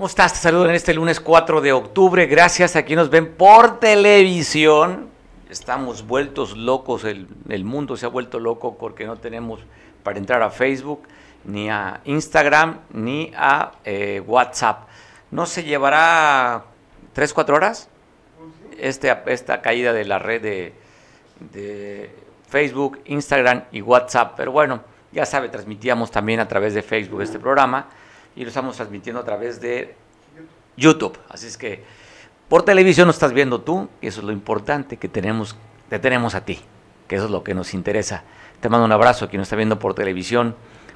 ¿Cómo estás? Te saludo en este lunes 4 de octubre. Gracias a quienes nos ven por televisión. Estamos vueltos locos, el, mundo se ha vuelto loco porque no tenemos para entrar a Facebook, ni a Instagram, ni a eh, WhatsApp. ¿No se llevará 3, 4 horas? Este, esta caída de la red de Facebook, Instagram y WhatsApp. Pero bueno, ya sabe, transmitíamos también a través de Facebook este programa y lo estamos transmitiendo a través de YouTube. Así es que por televisión lo estás viendo tú y eso es lo importante que tenemos, te tenemos a ti, que eso es lo que nos interesa. Te mando un abrazo a quien nos está viendo por televisión,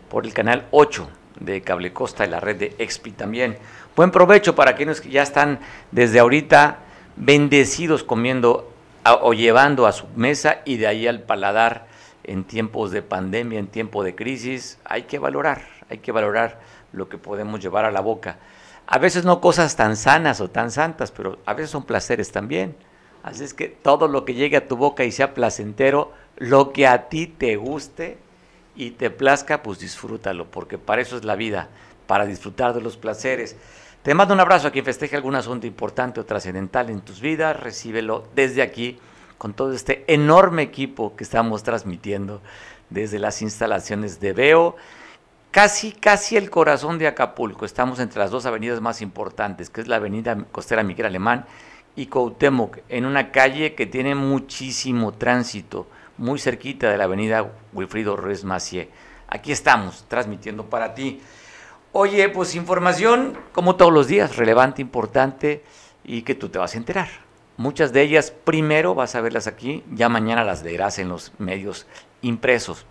por el canal 8 de Cable Costa y la red de Expi también. Buen provecho para quienes ya están desde ahorita bendecidos comiendo o llevando a su mesa y de ahí al paladar en tiempos de pandemia, en tiempo de crisis. Hay que valorar, hay que valorar lo que podemos llevar a la boca. A veces no cosas tan sanas o tan santas, pero a veces son placeres también. Así es que todo lo que llegue a tu boca y sea placentero, lo que a ti te guste y te plazca, pues disfrútalo, porque para eso es la vida, para disfrutar de los placeres. Te mando un abrazo a quien festeje algún asunto importante o trascendental en tus vidas, recíbelo desde aquí con todo este enorme equipo que estamos transmitiendo desde las instalaciones de Veo casi, casi el corazón de Acapulco. Estamos entre las dos avenidas más importantes, que es la avenida costera Miguel Alemán y Cuauhtémoc, en una calle que tiene muchísimo tránsito, muy cerquita de la avenida Wilfrido Ruiz Macié. Aquí estamos, transmitiendo para ti. Oye, pues información, como todos los días, relevante, importante y que tú te vas a enterar. Muchas de ellas primero vas a verlas aquí, ya mañana las verás en los medios impresos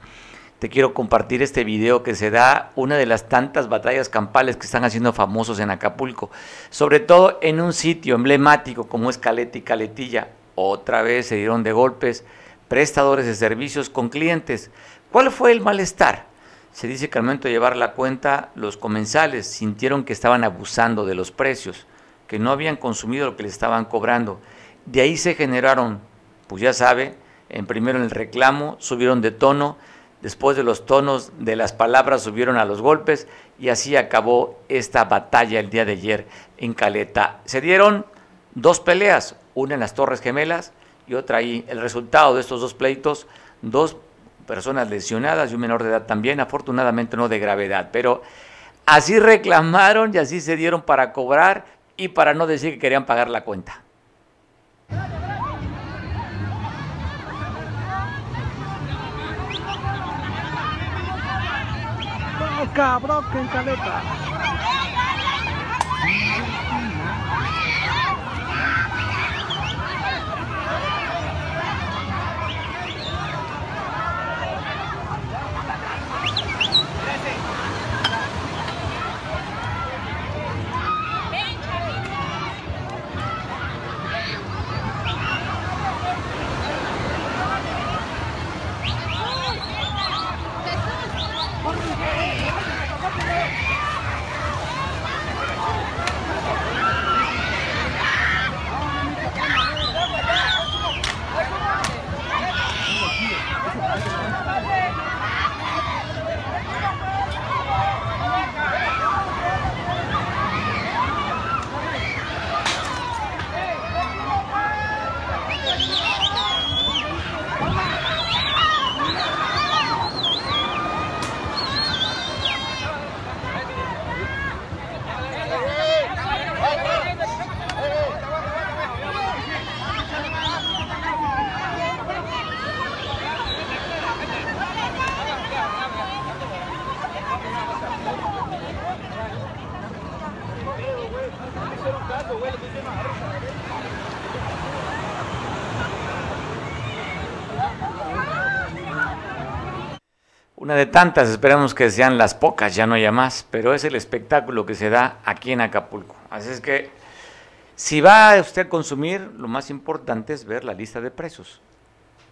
te quiero compartir este video que se da una de las tantas batallas campales que están haciendo famosos en Acapulco, sobre todo en un sitio emblemático como es Caleta y Caletilla. Otra vez se dieron de golpes prestadores de servicios con clientes. ¿Cuál fue el malestar? Se dice que al momento de llevar la cuenta, los comensales sintieron que estaban abusando de los precios, que no habían consumido lo que les estaban cobrando. De ahí se generaron, pues ya sabe, en primero en el reclamo, subieron de tono, Después de los tonos de las palabras subieron a los golpes y así acabó esta batalla el día de ayer en Caleta. Se dieron dos peleas, una en las Torres Gemelas y otra ahí. El resultado de estos dos pleitos, dos personas lesionadas y un menor de edad también, afortunadamente no de gravedad, pero así reclamaron y así se dieron para cobrar y para no decir que querían pagar la cuenta. Cabrón que caleta. Tantas, esperamos que sean las pocas, ya no haya más, pero es el espectáculo que se da aquí en Acapulco. Así es que si va usted a consumir, lo más importante es ver la lista de precios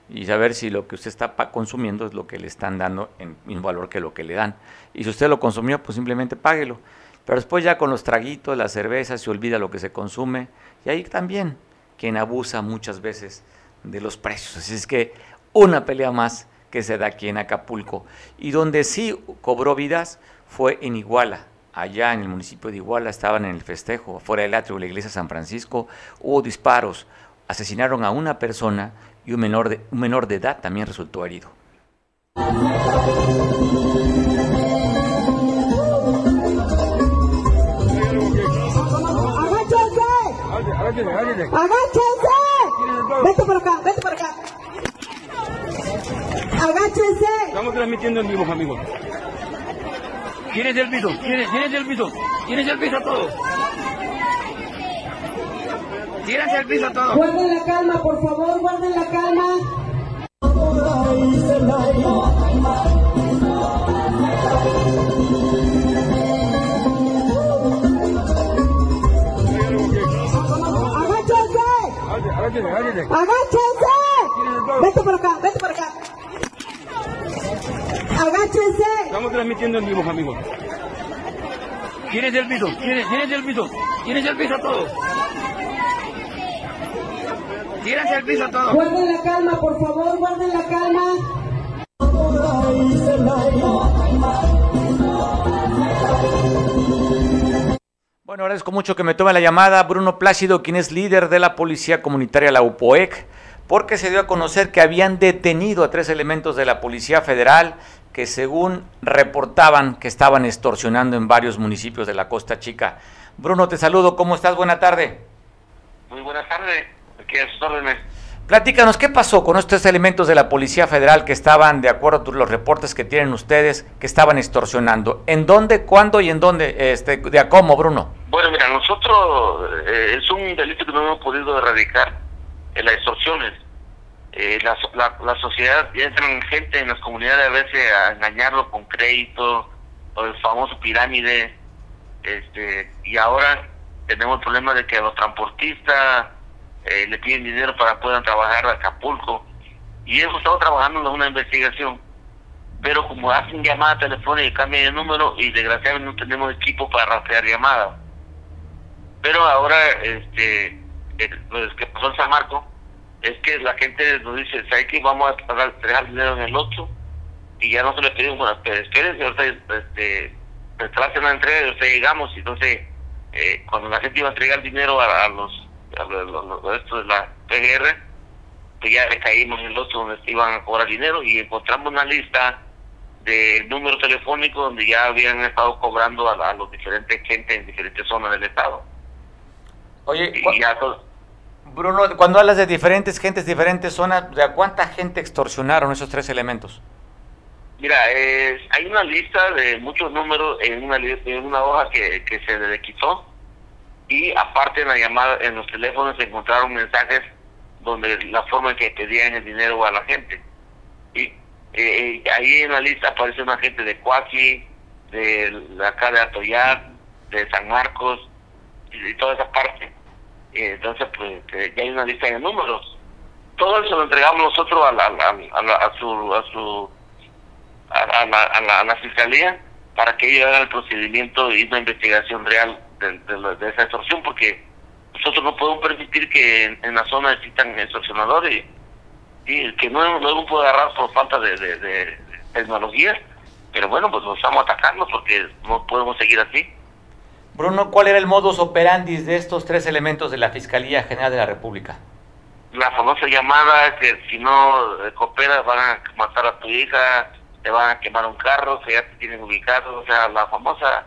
y saber si lo que usted está consumiendo es lo que le están dando en mismo valor que lo que le dan. Y si usted lo consumió, pues simplemente páguelo. Pero después ya con los traguitos, la cerveza, se olvida lo que se consume. Y ahí también quien abusa muchas veces de los precios. Así es que una pelea más que se da aquí en Acapulco. Y donde sí cobró vidas fue en Iguala, allá en el municipio de Iguala, estaban en el festejo, afuera del atrio de la iglesia San Francisco, hubo disparos, asesinaron a una persona y un menor de, un menor de edad también resultó herido. Vete por acá, vete por acá. ¡Agáchense! Estamos transmitiendo en vivo, amigos. ¿Quién es el piso? ¿Quién es, quién es el piso? ¿Quién es el piso todos? Tírense el piso todos. Guarden la calma, por favor, guarden la calma. ¡Agáchense! ¡Agáchense! Vete por acá, vete por acá. ¡Agáchense! Estamos transmitiendo en vivo, amigos. ¿Quién es el piso? ¿Quién es, quién es el piso? ¿Quién es el piso todos? Tírense el piso todos. Guarden la calma, por favor, guarden la calma. Bueno, agradezco mucho que me tome la llamada Bruno Plácido, quien es líder de la Policía Comunitaria, la UPOEC, porque se dio a conocer que habían detenido a tres elementos de la Policía Federal que según reportaban que estaban extorsionando en varios municipios de la Costa Chica. Bruno, te saludo, ¿cómo estás? Buena tarde. Muy buenas tardes, aquí a sus órdenes. Platícanos, ¿qué pasó con estos elementos de la Policía Federal que estaban, de acuerdo a los reportes que tienen ustedes, que estaban extorsionando? ¿En dónde, cuándo y en dónde? Este, ¿De a cómo, Bruno? Bueno, mira, nosotros eh, es un delito que no hemos podido erradicar, en las extorsiones. Eh, la, la, la, sociedad, ya entran gente en las comunidades a veces a engañarlo con crédito, o el famoso pirámide, este y ahora tenemos el problema de que los transportistas eh, le piden dinero para puedan trabajar a Acapulco. Y hemos estado trabajando en una investigación, pero como hacen llamadas telefónicas y cambian de número, y desgraciadamente no tenemos equipo para rastrear llamadas. Pero ahora, este, lo que pasó en San Marco, es que la gente nos dice, ¿sabes qué? Vamos a pagar, dejar dinero en el 8 y ya no se le pedimos, bueno, pero espérense, ahorita, este, retrasen la entrega y ahorita llegamos, y entonces, eh, cuando la gente iba a entregar dinero a, a los a los, esto de la PGR, pues ya le caímos en el otro donde se iban a cobrar dinero y encontramos una lista de números telefónicos donde ya habían estado cobrando a, a los diferentes gente en diferentes zonas del estado. Oye, y ya todo, Bruno, cuando hablas de diferentes gentes, diferentes zonas, ¿de a cuánta gente extorsionaron esos tres elementos? Mira, eh, hay una lista de muchos números en una, en una hoja que, se le quitó y aparte en la llamada, en los teléfonos se encontraron mensajes donde la forma en que pedían el dinero a la gente. Y eh, ahí en la lista aparece una gente de Cuaqui, de acá de Atoyar, de San Marcos y toda esa parte. Eh, entonces, pues ya hay una lista de números. Todo eso lo entregamos nosotros a, la, a, la, a su a su a, la, a, la, fiscalía para que ellos hagan el procedimiento y una investigación real de, de, de, esa extorsión, porque nosotros no podemos permitir que en, la zona existan extorsionadores y que no, no podido agarrar por falta de, de, de, tecnología, pero bueno, pues nos estamos atacando porque no podemos seguir así. Bruno, ¿cuál era el modus operandi de estos tres elementos de la Fiscalía General de la República? La famosa llamada que si no cooperas van a matar a tu hija, te van a quemar un carro, que ya te tienen ubicado, o sea, la famosa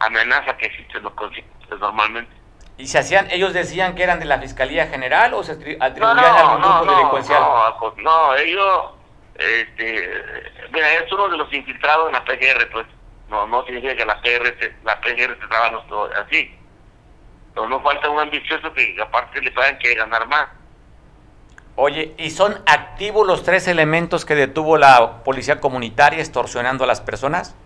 amenaza que existe en los conflictos normalmente. ¿Y se hacían, ellos decían que eran de la Fiscalía General o se atribuían no, no, a algún no, grupo no, delincuencial? No, no, ellos, este, mira, es uno de los infiltrados en la PGR, pues, no, no significa que la PGR, se, la PGR se trabaja así. Pero no falta un ambicioso que aparte le pagan que ganar más. Oye, ¿y son activos los tres elementos que detuvo la policía comunitaria extorsionando a las personas?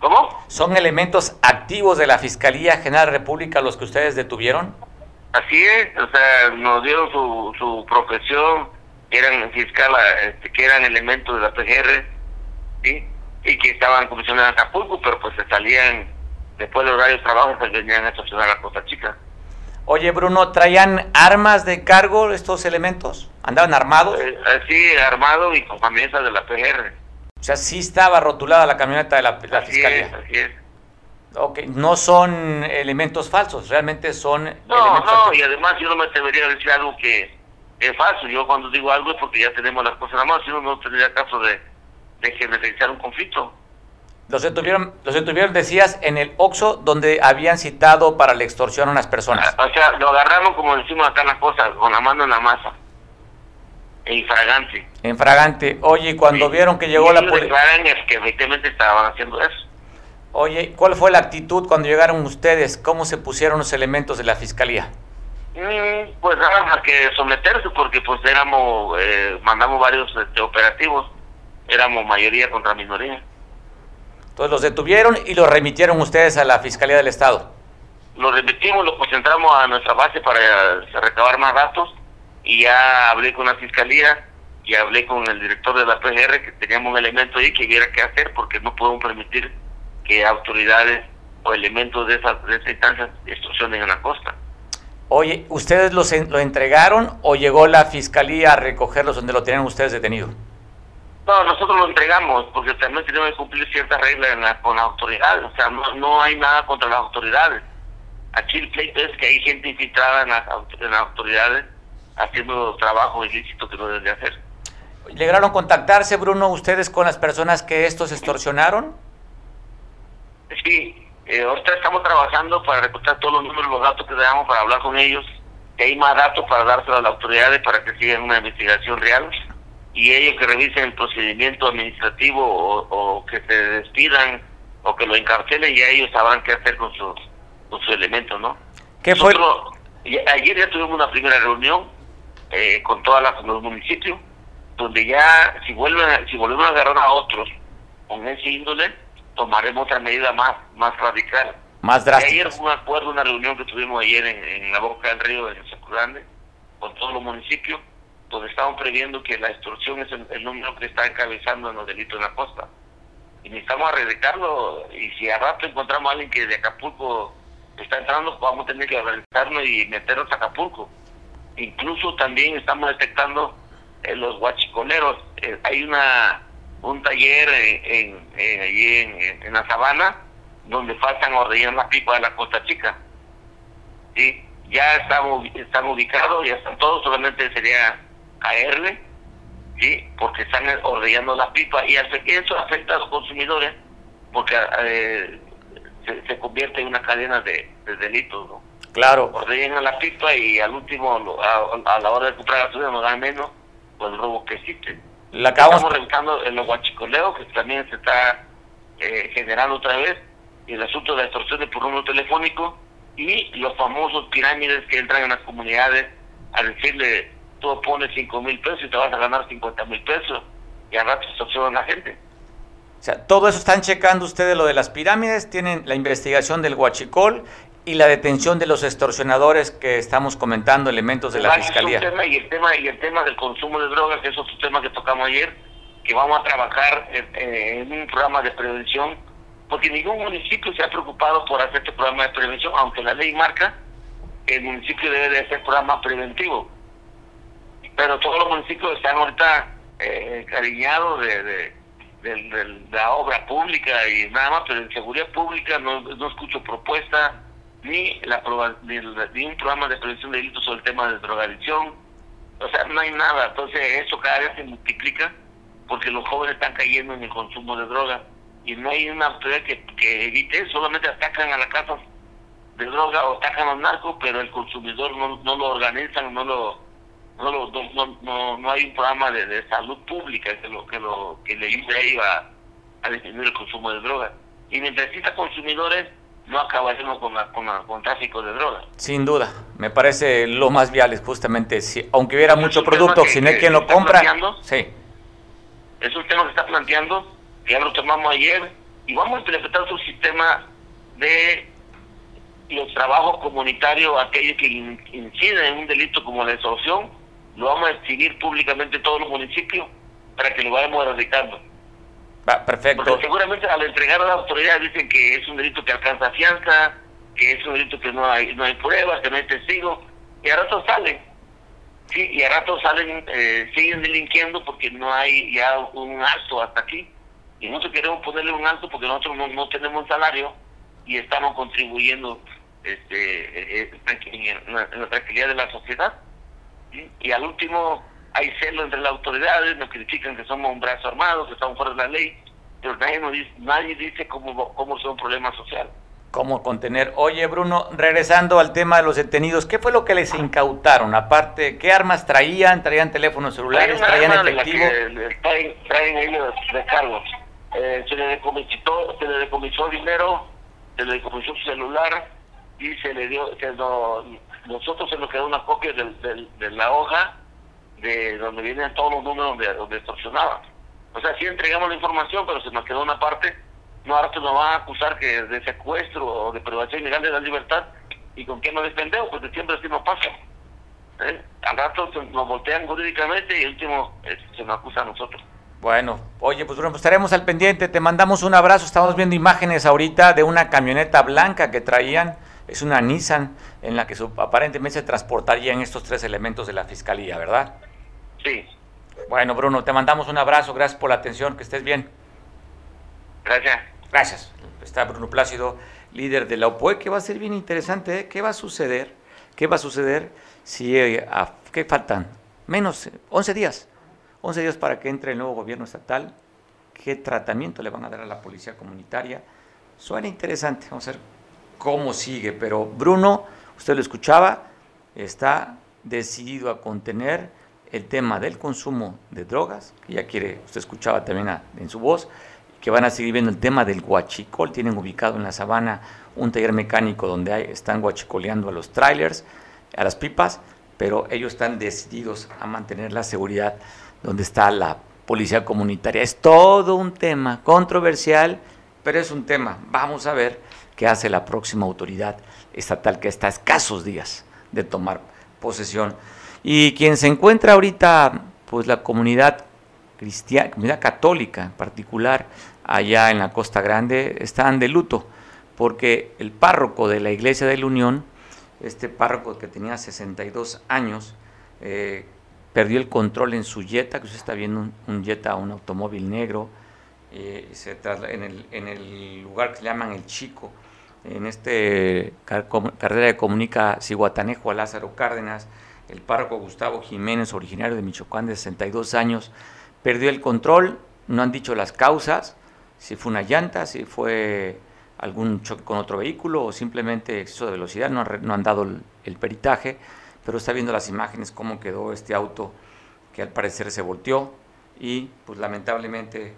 ¿Cómo? ¿Son elementos activos de la Fiscalía General de la República los que ustedes detuvieron? Así es, o sea, nos dieron su, su profesión, que eran fiscal, este, que eran elementos de la PGR, ¿sí? Y que estaban comisionados en Acapulco, pero pues se salían después del horario de trabajo, pues venían a extorsionar a Costa Chica. Oye, Bruno, ¿traían armas de cargo estos elementos? ¿Andaban armados? Eh, así, armado y con camionetas de la PGR. O sea, sí estaba rotulada la camioneta de la, la así Fiscalía. Es, así es. Ok, no son elementos falsos, realmente son No, elementos no, falsos. y además yo no me atrevería a decir algo que es falso. Yo cuando digo algo es porque ya tenemos las cosas en la mano, si no, no tendría caso de, de generalizar un conflicto. Los detuvieron, los detuvieron, decías, en el Oxxo, donde habían citado para la extorsión a unas personas. O sea, lo agarraron, como decimos acá en la cosa, con la mano en la masa. E infragante. En fragante. Oye, cuando Sí. vieron que llegó Y la policía... que efectivamente estaban haciendo eso. Oye, ¿cuál fue la actitud cuando llegaron ustedes? ¿Cómo se pusieron los elementos de la fiscalía? Mm, Pues nada más que someterse porque pues éramos, eh, mandamos varios este, operativos, éramos mayoría contra minoría. Entonces los detuvieron y los remitieron ustedes a la Fiscalía del Estado. Lo repetimos, lo concentramos a nuestra base para eh, recabar más datos y ya hablé con la fiscalía y hablé con el director de la PGR que teníamos un elemento ahí que hubiera que hacer porque no podemos permitir que autoridades o elementos de esa, de esa instancia extorsionen en la costa. Oye, ¿ustedes los lo entregaron o llegó la Fiscalía a recogerlos donde lo tenían ustedes detenido? No, nosotros lo entregamos porque también tenemos que cumplir ciertas reglas en la- con las autoridades. O sea, no, no hay nada contra las autoridades. Aquí el pleito es que hay gente infiltrada en las, en las autoridades haciendo trabajo ilícito que no deben de hacer. ¿Lograron contactarse, Bruno, ustedes con las personas que estos extorsionaron? Sí, eh, ahorita estamos trabajando para recortar todos los números, los datos que damos para hablar con ellos. Que hay más datos para dárselos a las autoridades para que sigan una investigación real y ellos que revisen el procedimiento administrativo o, o que se despidan o que lo encarcelen y ellos sabrán qué hacer con sus con su elemento, ¿no? ¿Qué fue? Nosotros, ayer ya tuvimos una primera reunión eh, con todos los municipios donde ya si vuelven si volvemos a agarrar a otros con ese índole tomaremos otra medida más más radical Más y ayer fue un acuerdo una reunión que tuvimos ayer en, en la boca del río en San Grande con todos los municipios donde estamos previendo que la extorsión es el, número que está encabezando en los delitos en la costa. Y necesitamos erradicarlo y si a rato encontramos a alguien que de Acapulco está entrando vamos a tener que organizarnos y meternos a Acapulco. Incluso también estamos detectando eh, los guachicoleros. Eh, hay una un taller en, en, allí en, la sabana donde faltan ordeñar las pipas de la Costa Chica. Sí ya estamos están ubicados ya están todos solamente sería caerle sí porque están ordeñando las pipas y eso afecta a los consumidores porque eh, se, se convierte en una cadena de, de delitos ¿no? Claro. ordenan la pipa y al último, a, a la hora de comprar gasolina nos dan menos, pues el robo que existe. La acabamos, Estamos revisando en los guachicoleos, que también se está eh, generando otra vez, y el asunto de la extorsión de por número telefónico, y los famosos pirámides que entran en las comunidades a decirle, tú pones 5 mil pesos y te vas a ganar 50 mil pesos, y al rato extorsionan a la gente. o sea, todo eso están checando ustedes lo de las pirámides, tienen la investigación del huachicol y la detención de los extorsionadores que estamos comentando, elementos de la un Fiscalía. tema, y el tema y el tema del consumo de drogas, que es otro tema que tocamos ayer, que vamos a trabajar en, en un programa de prevención, porque ningún municipio se ha preocupado por hacer este programa de prevención, aunque la ley marca que el municipio debe de hacer programa preventivo. Pero todos los municipios están ahorita eh, cariñados de, de, de- la obra pública y nada más, pero en seguridad pública no, no escucho propuesta ni, la, ni, ni un programa de prevención de delitos sobre el tema de drogadicción. O sea, no hay nada. Entonces, eso cada vez se multiplica porque los jóvenes están cayendo en el consumo de droga y no hay una autoridad que, que evite, solamente atacan a las casas de droga o atacan a los narcos, pero el consumidor no, no lo organizan, no lo no, lo- no, no, no, hay un programa de, de salud pública que lo que lo que le ayude a ellos a, el consumo de droga. Y mientras exista consumidores, no acabaremos con, la, con, la- con tráfico de drogas. Sin duda, me parece lo más viable justamente, si, aunque hubiera Es mucho producto, que- si no hay quien lo compra, sí, Es un tema que está planteando, que ya lo tomamos ayer, y vamos a implementar un sistema de los trabajos comunitarios, aquellos que in- inciden en un delito como la extorsión, lo vamos a exhibir públicamente en todos los municipios para que lo vayamos erradicando. va, perfecto. Porque seguramente al entregar a las autoridades dicen que es un delito que alcanza fianza, que es un delito que no hay no hay pruebas, que no hay testigos, y a rato salen. Sí, y a rato salen, eh, siguen delinquiendo porque no hay ya un alto hasta aquí. Y nosotros queremos ponerle un alto porque nosotros no, no tenemos un salario y estamos contribuyendo este, eh, eh, en la tranquilidad de la sociedad. Y al último, hay celo entre las autoridades, nos critican que somos un brazo armado, que estamos fuera de la ley, pero nadie, dice, nadie dice cómo, cómo son un problema social. ¿Cómo contener? Oye, Bruno, regresando al tema de los detenidos, ¿qué fue lo que les incautaron? Aparte, ¿qué armas traían? ¿Traían teléfonos celulares? ¿Traían efectivo? traen, traen ellos de cargo. Eh, se, le decomisó, se le decomisó dinero, se le decomisó su celular y se le dio, se nosotros se nos quedó una copia de, la hoja de donde vienen todos los números donde, donde extorsionaban. O sea, sí entregamos la información, pero se nos quedó una parte. No, ahora se nos van a acusar que de secuestro o de privación ilegal de la libertad. ¿Y con qué nos defendemos? Porque siempre así nos pasa. ¿Eh? Al rato nos voltean jurídicamente y el último eh, se nos acusa a nosotros. Bueno, oye, pues, pues estaremos al pendiente, te mandamos un abrazo, estamos viendo imágenes ahorita de una camioneta blanca que traían, es una Nissan en la que aparentemente se transportarían estos tres elementos de la fiscalía, ¿verdad? Sí. Bueno, Bruno, te mandamos un abrazo, gracias por la atención, que estés bien. Gracias. Gracias. Está Bruno Plácido, líder de la OPOE, que va a ser bien interesante, ¿eh? ¿qué va a suceder? ¿Qué va a suceder si, eh, ¿qué faltan? Menos, 11 días 11 días para que entre el nuevo gobierno estatal, qué tratamiento le van a dar a la policía comunitaria. Suena interesante, vamos a ver cómo sigue, pero Bruno, usted lo escuchaba, está decidido a contener el tema del consumo de drogas, que ya quiere, usted escuchaba también en su voz, que van a seguir viendo el tema del guachicol, tienen ubicado en la sabana un taller mecánico donde hay, están guachicoleando a los trailers, a las pipas, pero ellos están decididos a mantener la seguridad donde está la policía comunitaria. Es todo un tema controversial, pero es un tema. Vamos a ver qué hace la próxima autoridad estatal que está a escasos días de tomar posesión. Y quien se encuentra ahorita, pues la comunidad cristiana, comunidad católica en particular, allá en la Costa Grande, están de luto, porque el párroco de la Iglesia de la Unión, este párroco que tenía 62 años, eh, perdió el control en su Jetta, que usted está viendo un, Jetta, un automóvil negro, eh, se en, el, en el lugar que se llaman El Chico, en este carrera de comunica Ciguatanejo a Lázaro Cárdenas, el párroco Gustavo Jiménez, originario de Michoacán de 62 años, perdió el control, no han dicho las causas, si fue una llanta, si fue algún choque con otro vehículo o simplemente exceso de velocidad, no, no han dado el peritaje pero está viendo las imágenes cómo quedó este auto que al parecer se volteó y pues lamentablemente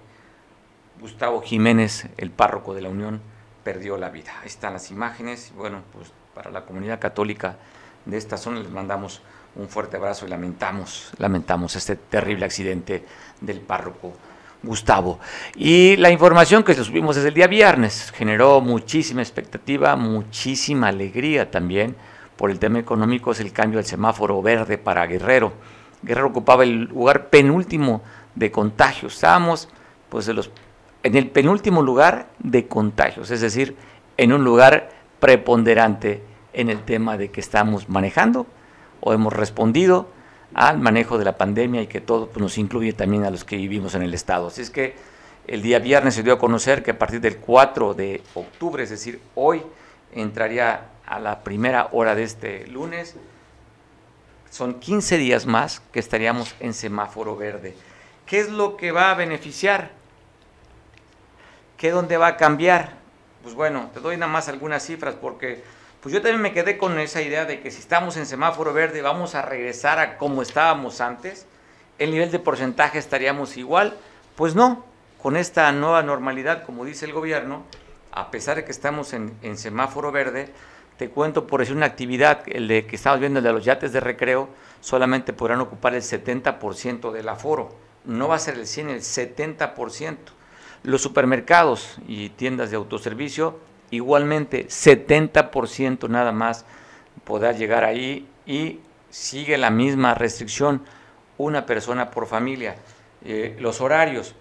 Gustavo Jiménez, el párroco de la Unión, perdió la vida. Ahí están las imágenes bueno, pues para la comunidad católica de esta zona les mandamos un fuerte abrazo y lamentamos, lamentamos este terrible accidente del párroco Gustavo. Y la información que subimos desde el día viernes generó muchísima expectativa, muchísima alegría también por el tema económico es el cambio del semáforo verde para Guerrero. Guerrero ocupaba el lugar penúltimo de contagios. Estábamos pues, de los, en el penúltimo lugar de contagios, es decir, en un lugar preponderante en el tema de que estamos manejando o hemos respondido al manejo de la pandemia y que todo pues, nos incluye también a los que vivimos en el Estado. Así es que el día viernes se dio a conocer que a partir del 4 de octubre, es decir, hoy, entraría a la primera hora de este lunes. Son 15 días más que estaríamos en semáforo verde. ¿Qué es lo que va a beneficiar? ¿Qué dónde va a cambiar? Pues bueno, te doy nada más algunas cifras porque pues yo también me quedé con esa idea de que si estamos en semáforo verde vamos a regresar a como estábamos antes. El nivel de porcentaje estaríamos igual. Pues no, con esta nueva normalidad, como dice el gobierno, a pesar de que estamos en, semáforo verde, te cuento por decir una actividad, el de que estamos viendo, el de los yates de recreo, solamente podrán ocupar el 70% del aforo. No va a ser el 100, el 70%. Los supermercados y tiendas de autoservicio, igualmente 70% nada más podrá llegar ahí y sigue la misma restricción, una persona por familia. Eh, los horarios,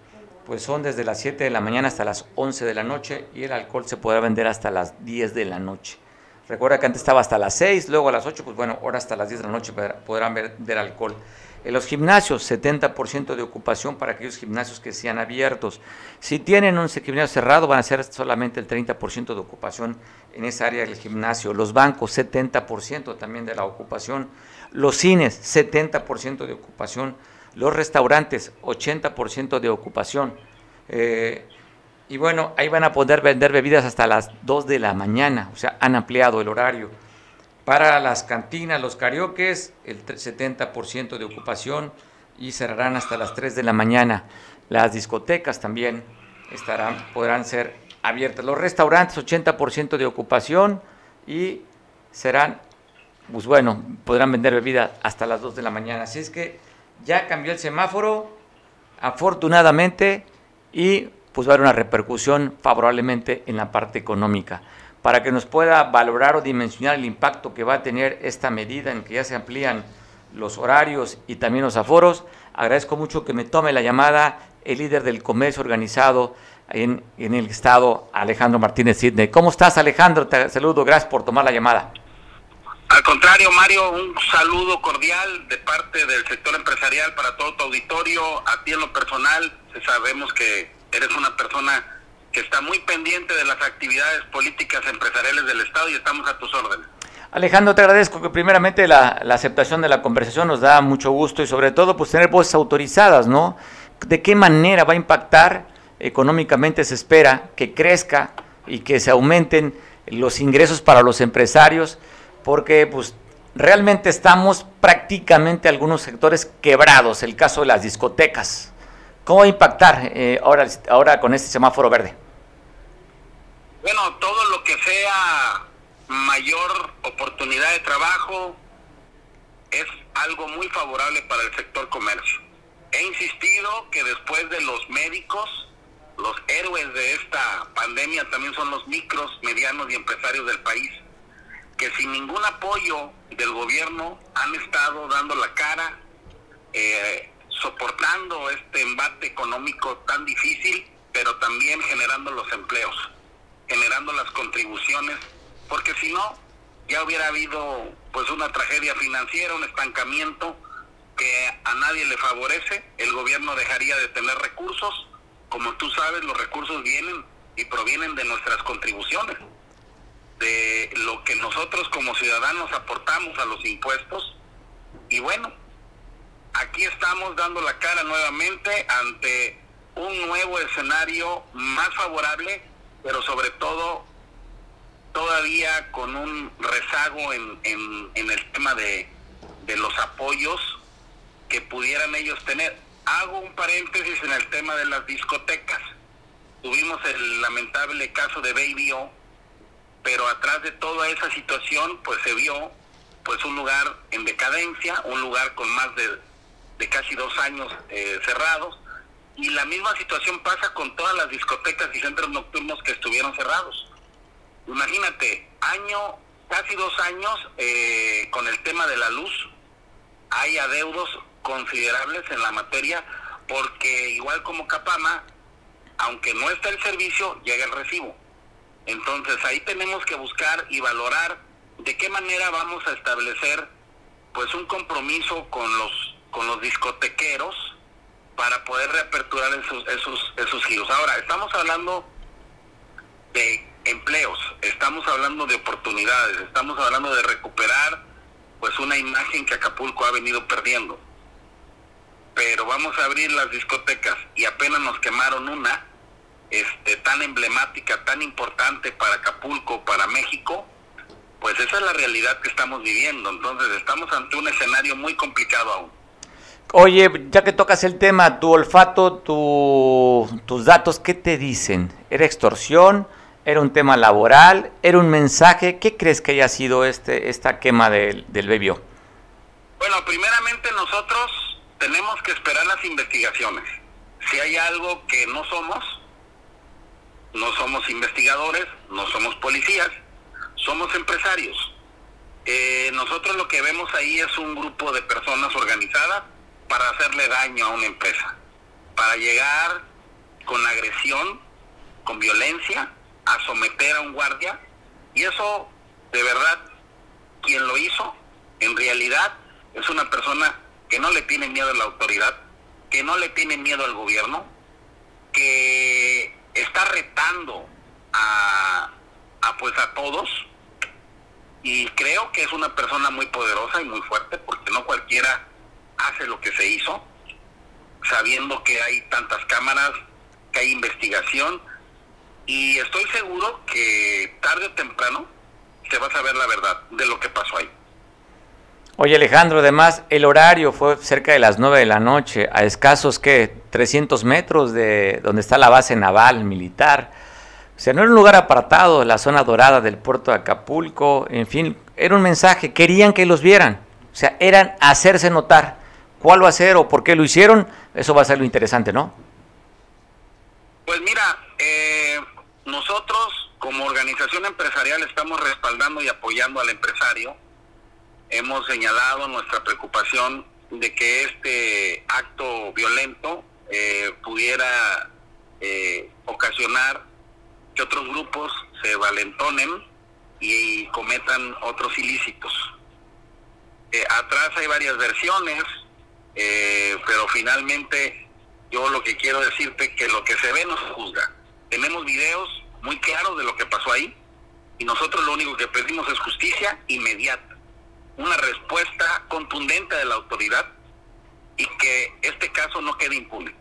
pues son desde las 7 de la mañana hasta las 11 de la noche y el alcohol se podrá vender hasta las 10 de la noche. Recuerda que antes estaba hasta las 6, luego a las 8, pues bueno, ahora hasta las 10 de la noche podrán ver, alcohol En los gimnasios, 70% de ocupación para aquellos gimnasios que sean abiertos. Si tienen un gimnasio cerrado, van a ser solamente el 30% de ocupación en esa área del gimnasio. Los bancos, 70% también de la ocupación. Los cines, 70% de ocupación. Los restaurantes, 80% de ocupación. Eh, y bueno, ahí van a poder vender bebidas hasta las 2 de la mañana, o sea, han ampliado el horario. Para las cantinas, los carioques, el 70% de ocupación y cerrarán hasta las 3 de la mañana. Las discotecas también estarán, podrán ser abiertas. Los restaurantes, 80% de ocupación y serán, pues bueno, podrán vender bebidas hasta las 2 de la mañana. Así es que ya cambió el semáforo, afortunadamente, y pues va a haber una repercusión favorablemente en la parte económica para que nos pueda valorar o dimensionar el impacto que va a tener esta medida en que ya se amplían los horarios y también los aforos. Agradezco mucho que me tome la llamada el líder del comercio organizado en, en el estado, Alejandro Martínez Sidney. ¿Cómo estás, Alejandro? Te saludo, gracias por tomar la llamada. Al contrario, Mario, un saludo cordial de parte del sector empresarial para todo tu auditorio. A ti en lo personal, sabemos que eres una persona que está muy pendiente de las actividades políticas empresariales del Estado y estamos a tus órdenes. Alejandro, te agradezco que primeramente la, aceptación de la conversación nos da mucho gusto y sobre todo pues tener voces autorizadas, ¿no? ¿De qué manera va a impactar económicamente se espera que crezca y que se aumenten los ingresos para los empresarios? Porque pues realmente estamos prácticamente algunos sectores quebrados, el caso de las discotecas. ¿Cómo va a impactar eh, ahora, ahora con este semáforo verde? Bueno, todo lo que sea mayor oportunidad de trabajo es algo muy favorable para el sector comercio. He insistido que después de los médicos, los héroes de esta pandemia también son los micros, medianos y empresarios del país, que sin ningún apoyo del gobierno han estado dando la cara, eh, soportando este embate económico tan difícil, pero también generando los empleos generando las contribuciones, porque si no, ya hubiera habido pues una tragedia financiera, un estancamiento que a nadie le favorece, el gobierno dejaría de tener recursos, como tú sabes, los recursos vienen y provienen de nuestras contribuciones, de lo que nosotros como ciudadanos aportamos a los impuestos, y bueno, aquí estamos dando la cara nuevamente ante un nuevo escenario más favorable pero sobre todo todavía con un rezago en, en, el tema de, de los apoyos que pudieran ellos tener. Hago un paréntesis en el tema de las discotecas. Tuvimos el lamentable caso de Baby O, pero atrás de toda esa situación pues se vio pues un lugar en decadencia, un lugar con más de, de casi dos años eh, cerrados, y la misma situación pasa con todas las discotecas y centros nocturnos que estuvieron cerrados. Imagínate, año, casi dos años eh, con el tema de la luz, hay adeudos considerables en la materia porque igual como Capama, aunque no está el servicio, llega el recibo. Entonces ahí tenemos que buscar y valorar de qué manera vamos a establecer pues un compromiso con los con los discotequeros para poder reaperturar esos, esos, esos giros. Ahora, estamos hablando de empleos, estamos hablando de oportunidades, estamos hablando de recuperar pues una imagen que Acapulco ha venido perdiendo. Pero vamos a abrir las discotecas y apenas nos quemaron una este tan emblemática, tan importante para Acapulco, para México, pues esa es la realidad que estamos viviendo. Entonces estamos ante un escenario muy complicado aún. Oye, ya que tocas el tema, tu olfato, tus datos, ¿qué te dicen? ¿Era extorsión? ¿Era un tema laboral? ¿Era un mensaje? ¿Qué crees que haya sido este, esta quema del, del bebio? Bueno, primeramente nosotros tenemos que esperar las investigaciones. Si hay algo que no somos, no somos investigadores, no somos policías, somos empresarios. Eh, nosotros lo que vemos ahí es un grupo de personas organizadas para hacerle daño a una empresa, para llegar con agresión, con violencia, a someter a un guardia. Y eso, de verdad, quien lo hizo, en realidad es una persona que no le tiene miedo a la autoridad, que no le tiene miedo al gobierno, que está retando a, pues a todos y creo que es una persona muy poderosa y muy fuerte porque no cualquiera hace lo que se hizo sabiendo que hay tantas cámaras, que hay investigación y estoy seguro que tarde o temprano se va a saber la verdad de lo que pasó ahí. Oye Alejandro, además el horario fue cerca de las 9 de la noche, a escasos que 300 metros de donde está la base naval militar. O sea, no era un lugar apartado, la zona dorada del puerto de Acapulco, en fin, era un mensaje, querían que los vieran, o sea, eran hacerse notar. ¿Cuál va a ser o por qué lo hicieron? Eso va a ser lo interesante, ¿no? Pues mira, eh, nosotros como organización empresarial estamos respaldando y apoyando al empresario. Hemos señalado nuestra preocupación de que este acto violento eh, pudiera eh, ocasionar que otros grupos se valentonen y cometan otros ilícitos. Eh, atrás hay varias versiones, eh, pero finalmente yo lo que quiero decirte que lo que se ve no se juzga. Tenemos videos muy claros de lo que pasó ahí y nosotros lo único que pedimos es justicia inmediata, una respuesta contundente de la autoridad y que este caso no quede impune.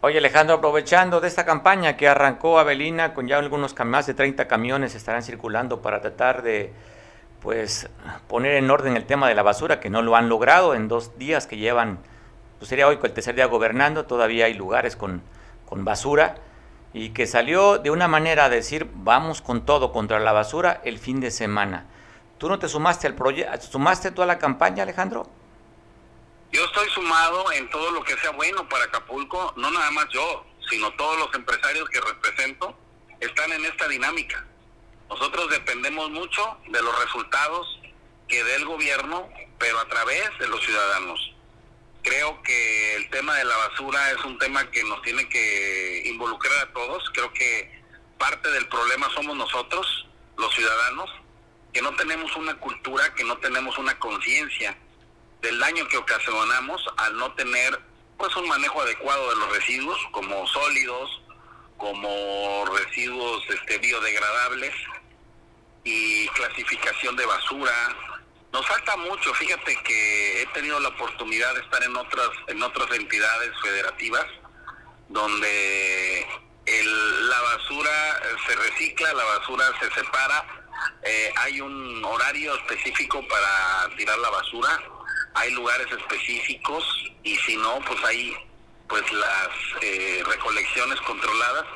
Oye Alejandro, aprovechando de esta campaña que arrancó Avelina con ya algunos más de 30 camiones estarán circulando para tratar de pues poner en orden el tema de la basura que no lo han logrado en dos días que llevan, pues sería hoy el tercer día gobernando, todavía hay lugares con, con basura y que salió de una manera a decir vamos con todo contra la basura el fin de semana. ¿Tú no te sumaste al proyecto, sumaste toda la campaña Alejandro? Yo estoy sumado en todo lo que sea bueno para Acapulco, no nada más yo, sino todos los empresarios que represento están en esta dinámica. Nosotros dependemos mucho de los resultados que dé el gobierno, pero a través de los ciudadanos. Creo que el tema de la basura es un tema que nos tiene que involucrar a todos. Creo que parte del problema somos nosotros, los ciudadanos, que no tenemos una cultura, que no tenemos una conciencia del daño que ocasionamos al no tener pues un manejo adecuado de los residuos como sólidos, como residuos este, biodegradables y clasificación de basura. Nos falta mucho, fíjate que he tenido la oportunidad de estar en otras en otras entidades federativas donde la basura se recicla, la basura se separa, eh, hay un horario específico para tirar la basura, hay lugares específicos y si no, pues hay pues las eh, recolecciones controladas,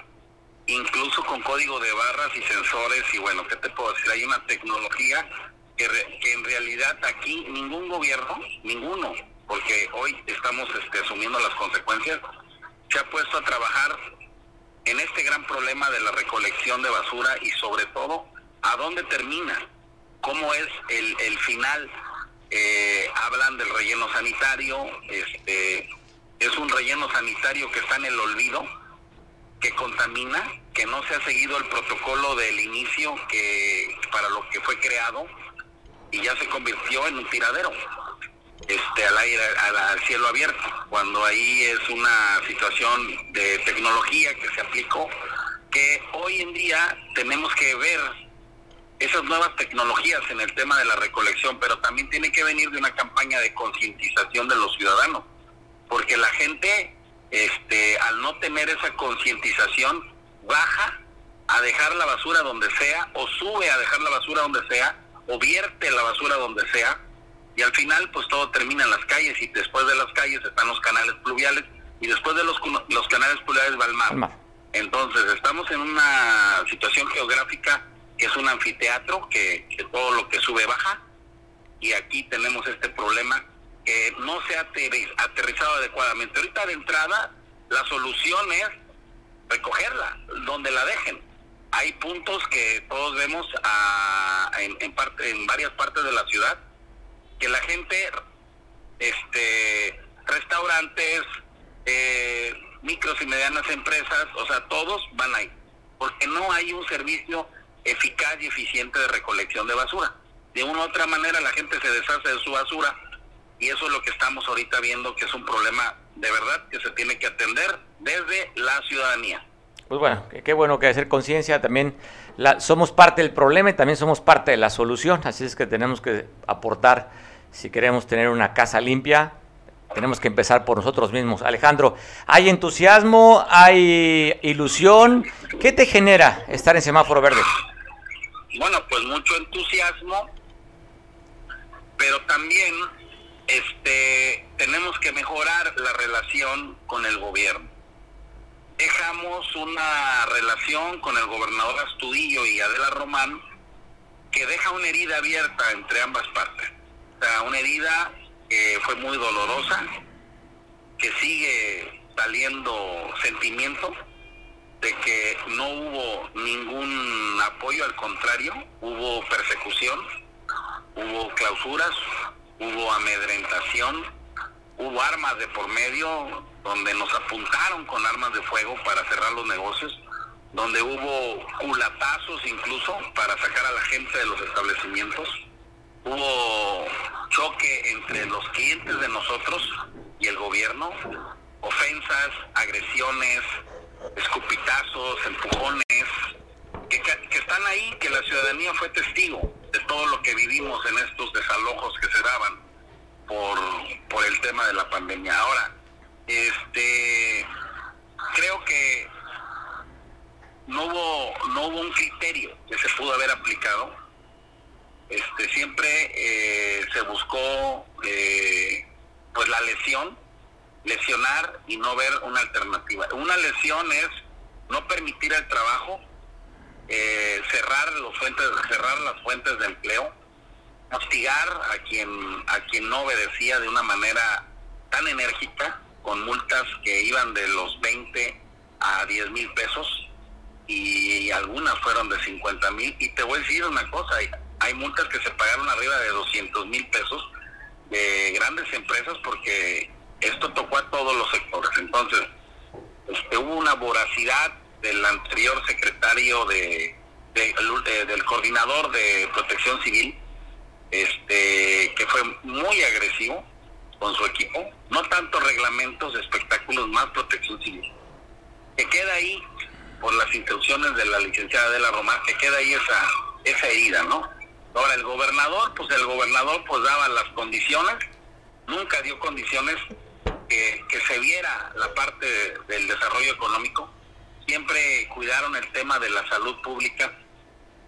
incluso con código de barras y sensores y bueno, ¿qué te puedo decir? Hay una tecnología que, que en realidad aquí ningún gobierno, ninguno, porque hoy estamos este, asumiendo las consecuencias, se ha puesto a trabajar en este gran problema de la recolección de basura y sobre todo a dónde termina, cómo es el, el final eh, hablan del relleno sanitario, este, es un relleno sanitario que está en el olvido, que contamina, que no se ha seguido el protocolo del inicio que para lo que fue creado y ya se convirtió en un tiradero este al aire al, cielo abierto cuando ahí es una situación de tecnología que se aplicó que hoy en día tenemos que ver esas nuevas tecnologías en el tema de la recolección, pero también tiene que venir de una campaña de concientización de los ciudadanos, porque la gente, este, al no tener esa concientización, baja a dejar la basura donde sea, o sube a dejar la basura donde sea, o vierte la basura donde sea, y al final pues todo termina en las calles, y después de las calles están los canales pluviales, y después de los, los canales pluviales va el mar. Entonces estamos en una situación geográfica que es un anfiteatro, que, todo lo que sube baja, y aquí tenemos este problema que no se ha aterrizado adecuadamente. Ahorita de entrada, la solución es recogerla, donde la dejen. Hay puntos que todos vemos en, parte, en varias partes de la ciudad, que la gente, este, restaurantes, eh, micros y medianas empresas, o sea, todos van ahí, porque no hay un servicio eficaz y eficiente de recolección de basura. De una u otra manera la gente se deshace de su basura y eso es lo que estamos ahorita viendo que es un problema de verdad que se tiene que atender desde la ciudadanía. Pues bueno, qué bueno que hacer conciencia también. La, somos parte del problema y también somos parte de la solución, así es que tenemos que aportar si queremos tener una casa limpia, tenemos que empezar por nosotros mismos. Alejandro, ¿hay entusiasmo? ¿Hay ilusión? ¿Qué te genera estar en semáforo verde? Bueno, pues mucho entusiasmo, pero también este tenemos que mejorar la relación con el gobierno. Dejamos una relación con el gobernador Astudillo y Adela Román que deja una herida abierta entre ambas partes. O sea, una herida que fue muy dolorosa, que sigue saliendo sentimiento de que no hubo ningún apoyo, al contrario, hubo persecución, hubo clausuras, hubo amedrentación, hubo armas de por medio, donde nos apuntaron con armas de fuego para cerrar los negocios, donde hubo culatazos incluso para sacar a la gente de los establecimientos. Hubo choque entre los clientes de nosotros y el gobierno, ofensas, agresiones, escupitazos, empujones, que, que, están ahí, que la ciudadanía fue testigo de todo lo que vivimos en estos desalojos que se daban por, por el tema de la pandemia. Ahora, este creo que no hubo, no hubo un criterio que se pudo haber aplicado este, siempre eh, se buscó eh, pues la lesión, lesionar y no ver una alternativa. Una lesión es no permitir el trabajo, eh, cerrar los fuentes, cerrar las fuentes de empleo, castigar a quien a quien no obedecía de una manera tan enérgica, con multas que iban de los 20 a 10 mil pesos y, algunas fueron de 50 mil. Y te voy a decir una cosa, hay multas que se pagaron arriba de 200 mil pesos de grandes empresas porque esto tocó a todos los sectores. Entonces, este, hubo una voracidad del anterior secretario de, del coordinador de protección civil, este, que fue muy agresivo con su equipo, no tanto reglamentos espectáculos, más protección civil. Que queda ahí, por las instrucciones de la licenciada de la Román, que queda ahí esa, esa herida, ¿no? Ahora, el gobernador, pues el gobernador pues daba las condiciones, nunca dio condiciones que se viera la parte del desarrollo económico, siempre cuidaron el tema de la salud pública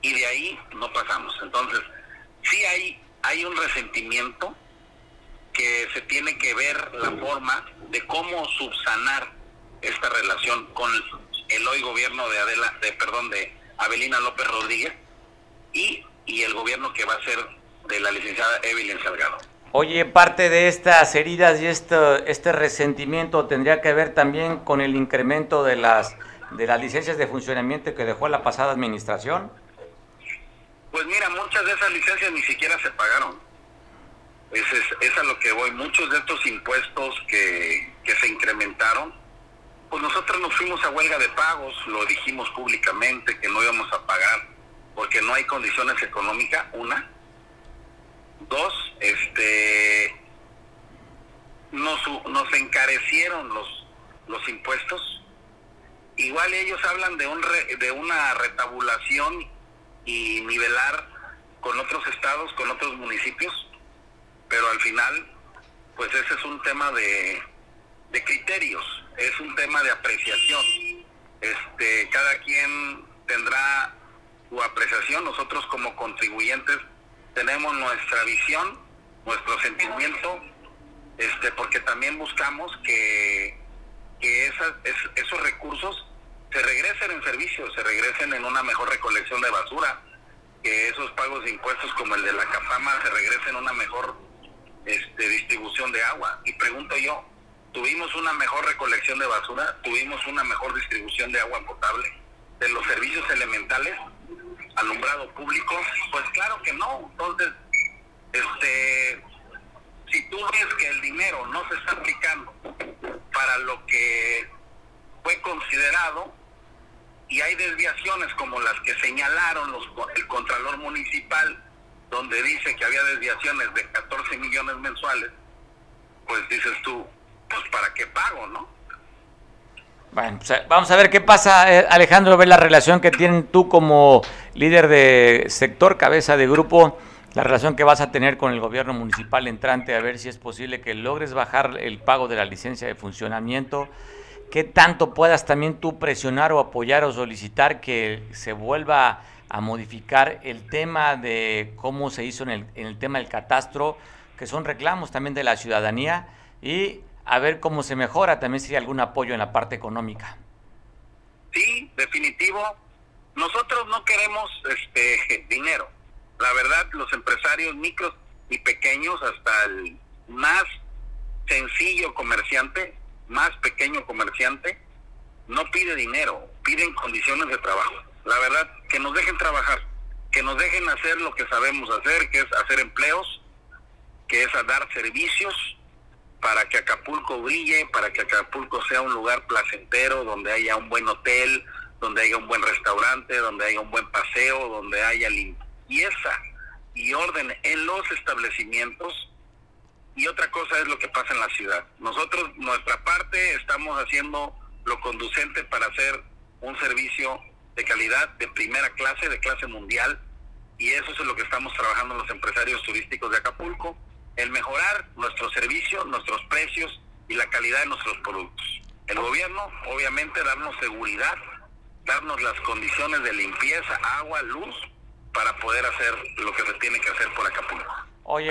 y de ahí no pasamos. Entonces, sí hay, hay un resentimiento que se tiene que ver la forma de cómo subsanar esta relación con el hoy gobierno de Adela, de perdón, de Abelina López Rodríguez y y el gobierno que va a ser de la licenciada Evelyn Salgado. Oye, parte de estas heridas y este, este resentimiento tendría que ver también con el incremento de las, de las licencias de funcionamiento que dejó la pasada administración. Pues mira, muchas de esas licencias ni siquiera se pagaron. Es, es, a lo que voy. Muchos de estos impuestos que, que se incrementaron, pues nosotros nos fuimos a huelga de pagos, lo dijimos públicamente que no íbamos a pagar porque no hay condiciones económicas, una. Dos, este, nos, nos encarecieron los, los impuestos. Igual ellos hablan de, un de una retabulación y nivelar con otros estados, con otros municipios, pero al final, pues ese es un tema de, de criterios, es un tema de apreciación. Este, cada quien tendrá apreciación. Nosotros como contribuyentes tenemos nuestra visión, nuestro sentimiento, este, porque también buscamos que, que esos recursos se regresen en servicios, se regresen en una mejor recolección de basura, que esos pagos de impuestos como el de la CAPAMA se regresen en una mejor este, distribución de agua. Y pregunto yo, ¿tuvimos una mejor recolección de basura? ¿Tuvimos una mejor distribución de agua potable? ¿De los servicios elementales? alumbrado público? Pues claro que no. Entonces, este, si tú ves que el dinero no se está aplicando para lo que fue considerado y hay desviaciones como las que señalaron los, el Contralor Municipal, donde dice que había desviaciones de 14 millones mensuales, pues dices tú, pues para qué pago, ¿no? Bueno, pues, vamos a ver qué pasa, eh, Alejandro, ver la relación que tienen tú como líder de sector, cabeza de grupo, la relación que vas a tener con el gobierno municipal entrante, a ver si es posible que logres bajar el pago de la licencia de funcionamiento, qué tanto puedas también tú presionar o apoyar o solicitar que se vuelva a modificar el tema de cómo se hizo en el, en el tema del catastro, que son reclamos también de la ciudadanía, y a ver cómo se mejora, también si hay algún apoyo en la parte económica. Sí, definitivo. Nosotros no queremos este dinero. La verdad, los empresarios micros y pequeños, hasta el más sencillo comerciante, más pequeño comerciante, no pide dinero, piden condiciones de trabajo. La verdad, que nos dejen trabajar, que nos dejen hacer lo que sabemos hacer, que es hacer empleos, que es dar servicios para que Acapulco brille, para que Acapulco sea un lugar placentero, donde haya un buen hotel, donde haya un buen restaurante, donde haya un buen paseo, donde haya limpieza y orden en los establecimientos. Y otra cosa es lo que pasa en la ciudad. Nosotros, nuestra parte, estamos haciendo lo conducente para hacer un servicio de calidad, de primera clase, de clase mundial, y eso es lo que estamos trabajando los empresarios turísticos de Acapulco el mejorar nuestro servicio, nuestros precios y la calidad de nuestros productos. El gobierno, obviamente, darnos seguridad, darnos las condiciones de limpieza, agua, luz, para poder hacer lo que se tiene que hacer por Acapulco. Oye,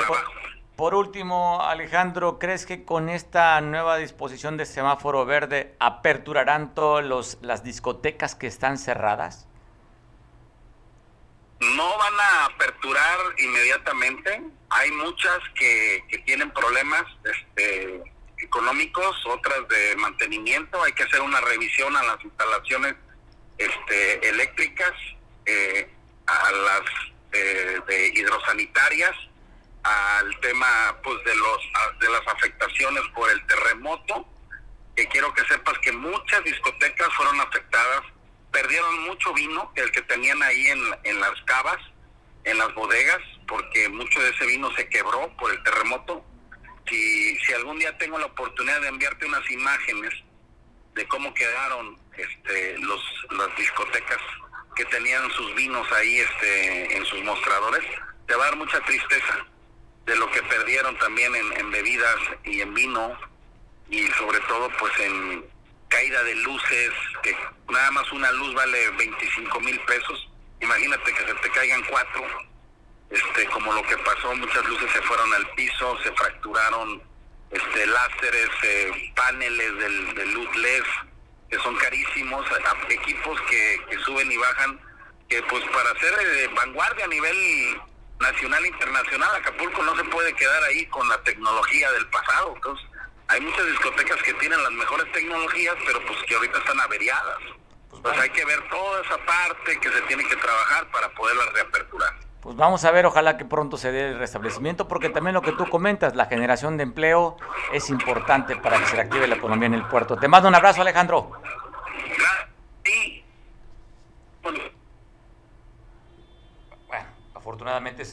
por, último, Alejandro, ¿crees que con esta nueva disposición de semáforo verde aperturarán todas las discotecas que están cerradas? No van a aperturar inmediatamente. Hay muchas que, tienen problemas este, económicos, otras de mantenimiento. Hay que hacer una revisión a las instalaciones este, eléctricas, eh, a las eh, de hidrosanitarias, al tema pues de los de las afectaciones por el terremoto. Que quiero que sepas que muchas discotecas fueron afectadas perdieron mucho vino, el que tenían ahí en, en las cavas, en las bodegas, porque mucho de ese vino se quebró por el terremoto. Si, si algún día tengo la oportunidad de enviarte unas imágenes de cómo quedaron este, los, las discotecas que tenían sus vinos ahí este, en sus mostradores, te va a dar mucha tristeza de lo que perdieron también en, bebidas y en vino y sobre todo pues en, caída de luces, que nada más una luz vale 25 mil pesos, imagínate que se te caigan cuatro, este, como lo que pasó, muchas luces se fueron al piso, se fracturaron este láseres, eh, paneles del, de luz LED, que son carísimos, equipos que, que suben y bajan, que pues para ser de vanguardia a nivel nacional e internacional, Acapulco no se puede quedar ahí con la tecnología del pasado, entonces hay muchas discotecas que tienen las mejores tecnologías, pero pues que ahorita están averiadas. Pues, pues hay que ver toda esa parte que se tiene que trabajar para poderla reaperturar. Pues vamos a ver, ojalá que pronto se dé el restablecimiento, porque también lo que tú comentas, la generación de empleo es importante para que se reactive la economía en el puerto. Te mando un abrazo, Alejandro. Sí. Bueno, afortunadamente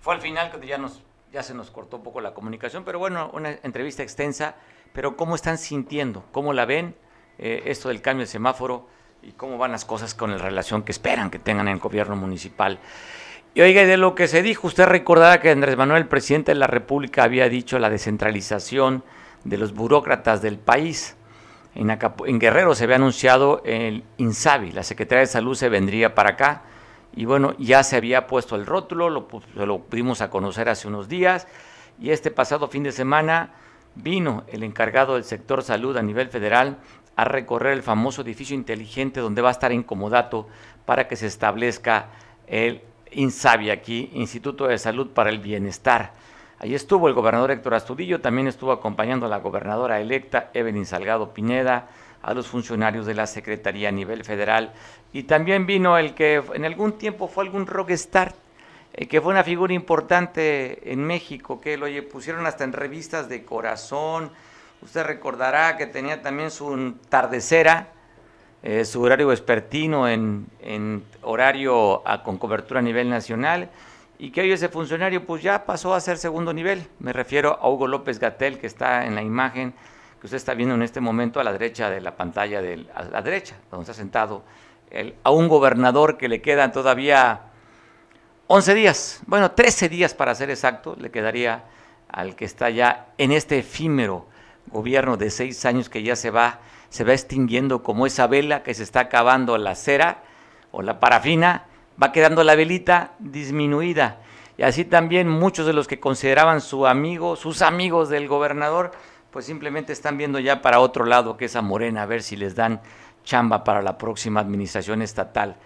fue al final que ya nos ya se nos cortó un poco la comunicación, pero bueno, una entrevista extensa, pero ¿cómo están sintiendo? ¿Cómo la ven eh, esto del cambio de semáforo y cómo van las cosas con la relación que esperan que tengan en el gobierno municipal? Y oiga, de lo que se dijo, usted recordará que Andrés Manuel, el presidente de la República, había dicho la descentralización de los burócratas del país. En, en Guerrero se había anunciado el INSABI, la Secretaría de Salud se vendría para acá y bueno, ya se había puesto el rótulo, lo, lo pudimos a conocer hace unos días y este pasado fin de semana vino el encargado del sector salud a nivel federal a recorrer el famoso edificio inteligente donde va a estar incomodato para que se establezca el INSABI aquí, Instituto de Salud para el Bienestar. Ahí estuvo el gobernador Héctor Astudillo, también estuvo acompañando a la gobernadora electa Evelyn Salgado Pineda, a los funcionarios de la Secretaría a nivel federal. Y también vino el que en algún tiempo fue algún rockstar, eh, que fue una figura importante en México, que lo pusieron hasta en revistas de corazón. Usted recordará que tenía también su tardecera, eh, su horario vespertino en, en horario con cobertura a nivel nacional. y que hoy ese funcionario pues ya pasó a ser segundo nivel. Me refiero a Hugo López Gatel, que está en la imagen que usted está viendo en este momento a la derecha de la pantalla, a la derecha, donde está sentado, a un gobernador que le quedan todavía 11 días, bueno, 13 días para ser exacto, le quedaría al que está ya en este efímero gobierno de seis años que ya se va, se va extinguiendo como esa vela que se está acabando la cera o la parafina, va quedando la velita disminuida. Y así también muchos de los que consideraban su amigo, sus amigos del gobernador, pues simplemente están viendo ya para otro lado, que es a Morena, a ver si les dan chamba para la próxima administración estatal.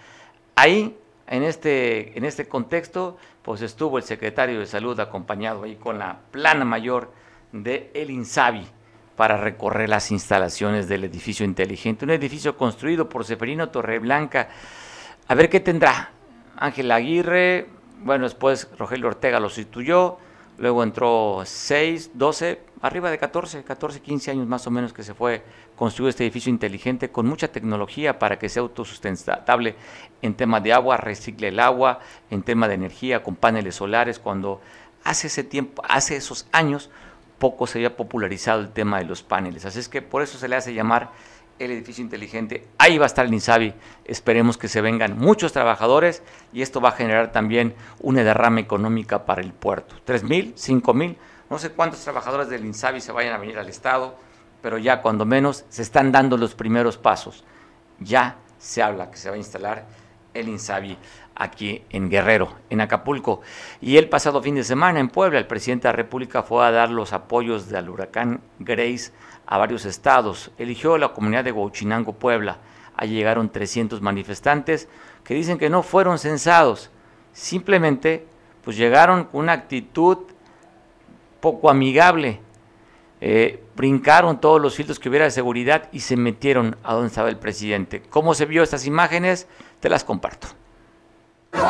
Ahí, en este, en este contexto, pues estuvo el secretario de Salud acompañado ahí con la plana mayor de El Insabi para recorrer las instalaciones del edificio inteligente, un edificio construido por Seferino Torreblanca. A ver qué tendrá. Ángel Aguirre, bueno, después Rogelio Ortega lo sustituyó, luego entró 6, 12, arriba de 14, 14, 15 años más o menos que se fue construido este edificio inteligente con mucha tecnología para que sea autosustentable en tema de agua, recicle el agua, en tema de energía, con paneles solares, cuando hace ese tiempo, hace esos años, poco se había popularizado el tema de los paneles. Así es que por eso se le hace llamar el edificio inteligente. Ahí va a estar el INSABI. Esperemos que se vengan muchos trabajadores y esto va a generar también una derrama económica para el puerto. ¿Tres mil? ¿Cinco mil? No sé cuántos trabajadores del INSABI se vayan a venir al Estado, pero ya cuando menos se están dando los primeros pasos. Ya se habla que se va a instalar el INSABI aquí en Guerrero, en Acapulco. Y el pasado fin de semana en Puebla, el presidente de la República fue a dar los apoyos del huracán Grace a varios estados. Eligió la comunidad de Huachinango, Puebla. Allí llegaron 300 manifestantes que dicen que no fueron censados. Simplemente, pues llegaron con una actitud poco amigable. Eh, brincaron todos los filtros que hubiera de seguridad y se metieron a donde estaba el presidente. ¿Cómo se vio estas imágenes? Te las comparto. ¿De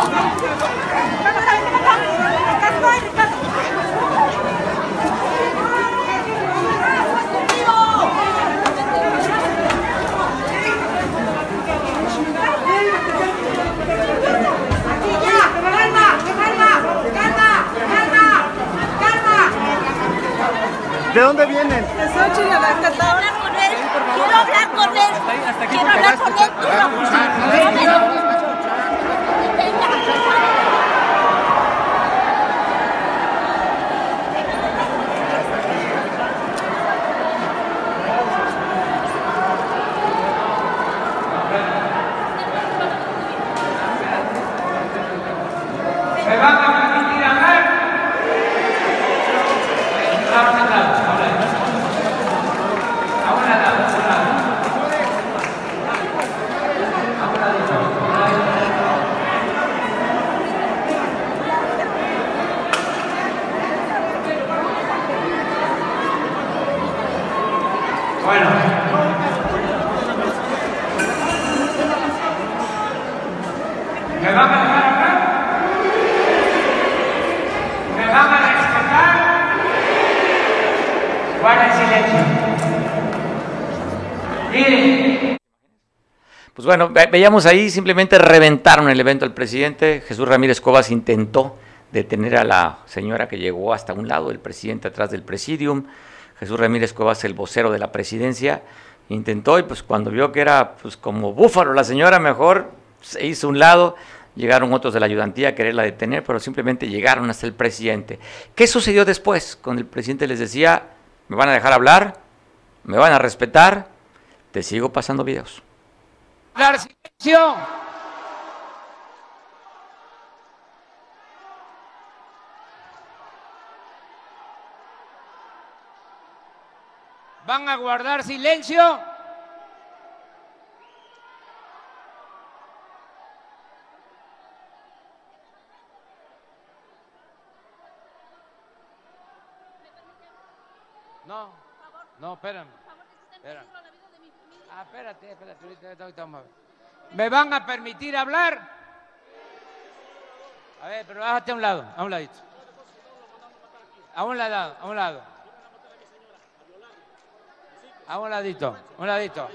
dónde vienen? De Xochitl, Quiero hablar con él. Quiero hablar con él. Quiero hablar con él. Quiero... Pues bueno, veíamos ahí, simplemente reventaron el evento del presidente. Jesús Ramírez Cobas intentó detener a la señora que llegó hasta un lado, el presidente atrás del presidium. Jesús Ramírez Cobas, el vocero de la presidencia, intentó y pues cuando vio que era pues como búfalo la señora, mejor se hizo un lado. Llegaron otros de la ayudantía a quererla detener, pero simplemente llegaron hasta el presidente. ¿Qué sucedió después? Cuando el presidente les decía, me van a dejar hablar, me van a respetar, te sigo pasando videos. ¿Van a guardar silencio? No, no, espérame. espérame. Ah, espérate, espérate, ahorita, ahorita vamos a ver. ¿Me van a permitir hablar? A ver, pero bájate a un lado, a un ladito. A un lado, a un lado. A un ladito, a un ladito.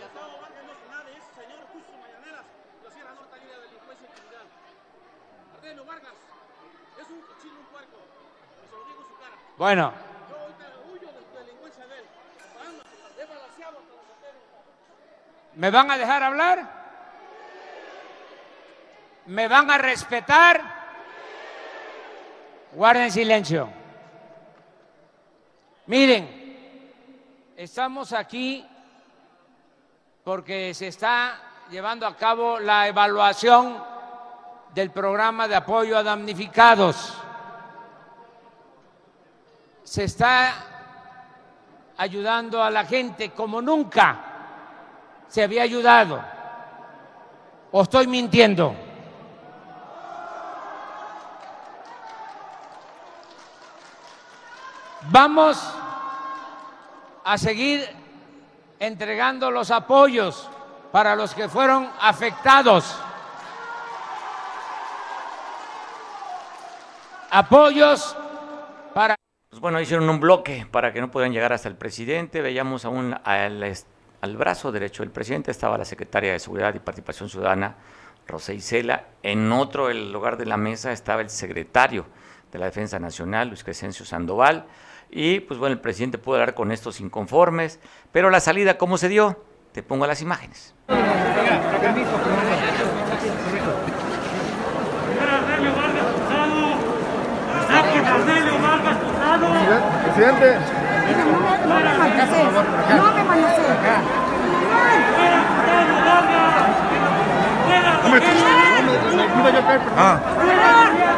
Bueno. ¿Me van a dejar hablar? ¿Me van a respetar? Guarden silencio. Miren, estamos aquí porque se está llevando a cabo la evaluación del programa de apoyo a damnificados. Se está ayudando a la gente como nunca se había ayudado. ¿O estoy mintiendo? Vamos a seguir entregando los apoyos para los que fueron afectados. Apoyos para... Pues bueno, hicieron un bloque para que no puedan llegar hasta el presidente. Veíamos aún al, al brazo derecho del presidente estaba la secretaria de Seguridad y Participación Ciudadana, Rosa Isela. En otro el lugar de la mesa estaba el secretario de la Defensa Nacional, Luis Crescencio Sandoval. Y pues bueno, el presidente pudo hablar con estos inconformes, pero la salida, ¿cómo se dio? Te pongo las imágenes. Presidente. No me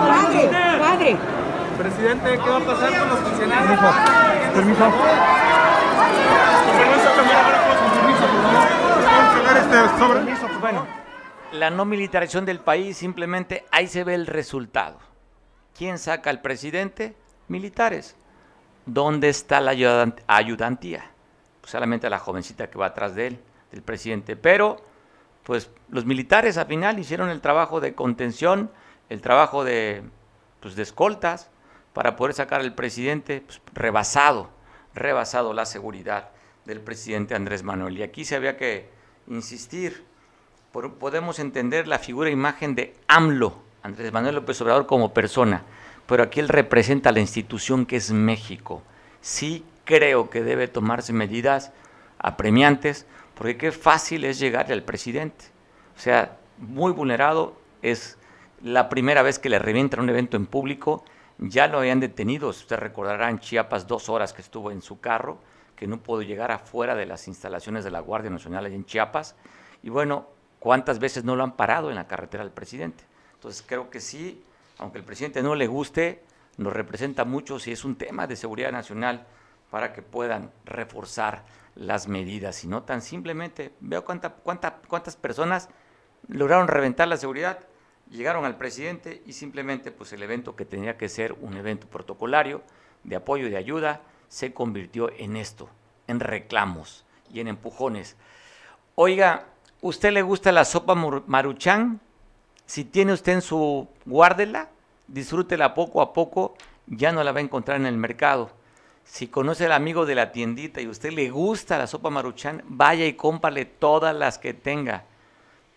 manacé. Ah. Padre, Presidente, ¿qué va a pasar con los funcionarios? Permiso. Permiso. Bueno, la no militarización del país, simplemente ahí se ve el resultado. ¿Quién saca al presidente? Militares. ¿Dónde está la ayudantía? Pues solamente la jovencita que va atrás de él, del presidente. Pero, pues los militares al final hicieron el trabajo de contención, el trabajo de, pues, de escoltas, para poder sacar al presidente pues, rebasado, rebasado la seguridad del presidente Andrés Manuel. Y aquí se había que insistir, podemos entender la figura e imagen de AMLO, Andrés Manuel López Obrador como persona, pero aquí él representa la institución que es México. Sí creo que debe tomarse medidas apremiantes, porque qué fácil es llegarle al presidente. O sea, muy vulnerado, es la primera vez que le revientan un evento en público, ya lo habían detenido, usted recordará en Chiapas dos horas que estuvo en su carro, que no pudo llegar afuera de las instalaciones de la Guardia Nacional allá en Chiapas, y bueno, ¿cuántas veces no lo han parado en la carretera del presidente? Entonces creo que sí, aunque el presidente no le guste, nos representa mucho si es un tema de seguridad nacional para que puedan reforzar las medidas y no tan simplemente, veo cuánta, cuánta, cuántas personas lograron reventar la seguridad, llegaron al presidente y simplemente pues el evento que tenía que ser un evento protocolario de apoyo y de ayuda se convirtió en esto, en reclamos y en empujones. Oiga, ¿usted le gusta la sopa maruchan? Si tiene usted en su guárdela, disfrútela poco a poco, ya no la va a encontrar en el mercado. Si conoce al amigo de la tiendita y a usted le gusta la sopa maruchan, vaya y cómpale todas las que tenga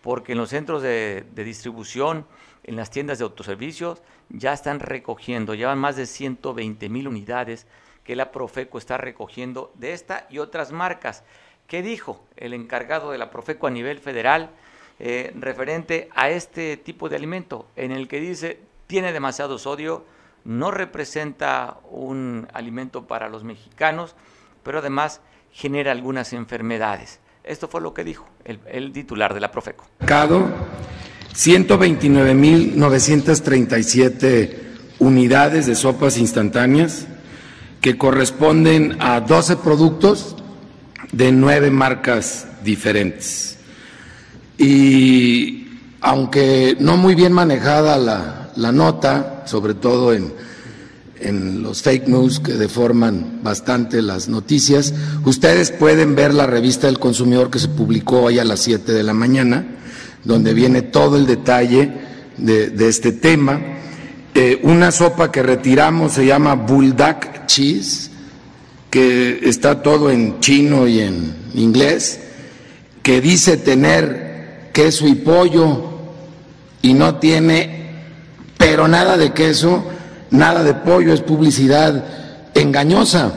porque en los centros de, distribución, en las tiendas de autoservicios, ya están recogiendo, llevan más de 120 mil unidades que la Profeco está recogiendo de esta y otras marcas. ¿Qué dijo el encargado de la Profeco a nivel federal eh, referente a este tipo de alimento? En el que dice, tiene demasiado sodio, no representa un alimento para los mexicanos, pero además genera algunas enfermedades. Esto fue lo que dijo el, titular de la Profeco. 129.937 unidades de sopas instantáneas que corresponden a 12 productos de nueve marcas diferentes. Y aunque no muy bien manejada la, la nota, sobre todo en en los fake news que deforman bastante las noticias. Ustedes pueden ver la revista del consumidor que se publicó hoy a las 7 de la mañana, donde viene todo el detalle de, este tema. Eh, una sopa que retiramos se llama Bulldog Cheese, que está todo en chino y en inglés que dice tener queso y pollo y no tiene, pero nada de queso, nada de pollo, es publicidad engañosa.